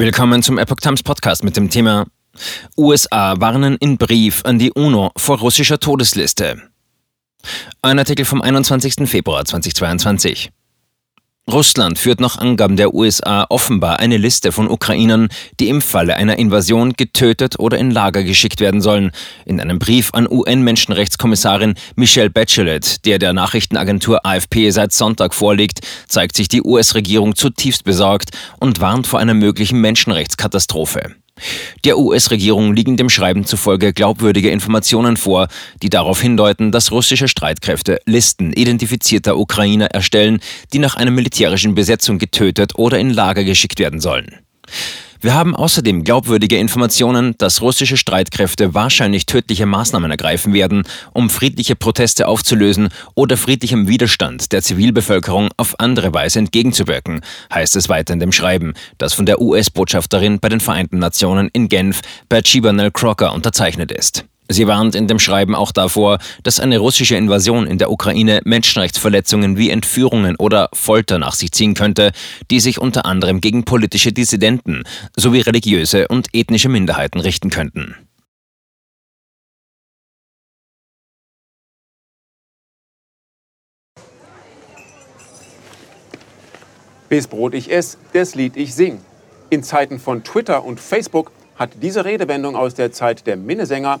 Willkommen zum Epoch Times Podcast mit dem Thema USA warnen in Brief an die UNO vor russischer Todesliste. Ein Artikel vom 21. Februar 2022. Russland führt nach Angaben der USA offenbar eine Liste von Ukrainern, die im Falle einer Invasion getötet oder in Lager geschickt werden sollen. In einem Brief an UN-Menschenrechtskommissarin Michelle Bachelet, der der Nachrichtenagentur AFP seit Sonntag vorliegt, zeigt sich die US-Regierung zutiefst besorgt und warnt vor einer möglichen Menschenrechtskatastrophe. Der US-Regierung liegen dem Schreiben zufolge glaubwürdige Informationen vor, die darauf hindeuten, dass russische Streitkräfte Listen identifizierter Ukrainer erstellen, die nach einer militärischen Besetzung getötet oder in Lager geschickt werden sollen. Wir haben außerdem glaubwürdige Informationen, dass russische Streitkräfte wahrscheinlich tödliche Maßnahmen ergreifen werden, um friedliche Proteste aufzulösen oder friedlichem Widerstand der Zivilbevölkerung auf andere Weise entgegenzuwirken, heißt es weiter in dem Schreiben, das von der US-Botschafterin bei den Vereinten Nationen in Genf, Bathsheba Nell Crocker, unterzeichnet ist. Sie warnt in dem Schreiben auch davor, dass eine russische Invasion in der Ukraine Menschenrechtsverletzungen wie Entführungen oder Folter nach sich ziehen könnte, die sich unter anderem gegen politische Dissidenten sowie religiöse und ethnische Minderheiten richten könnten. Bis Brot ich ess, das Lied ich sing. In Zeiten von Twitter und Facebook hat diese Redewendung aus der Zeit der Minnesänger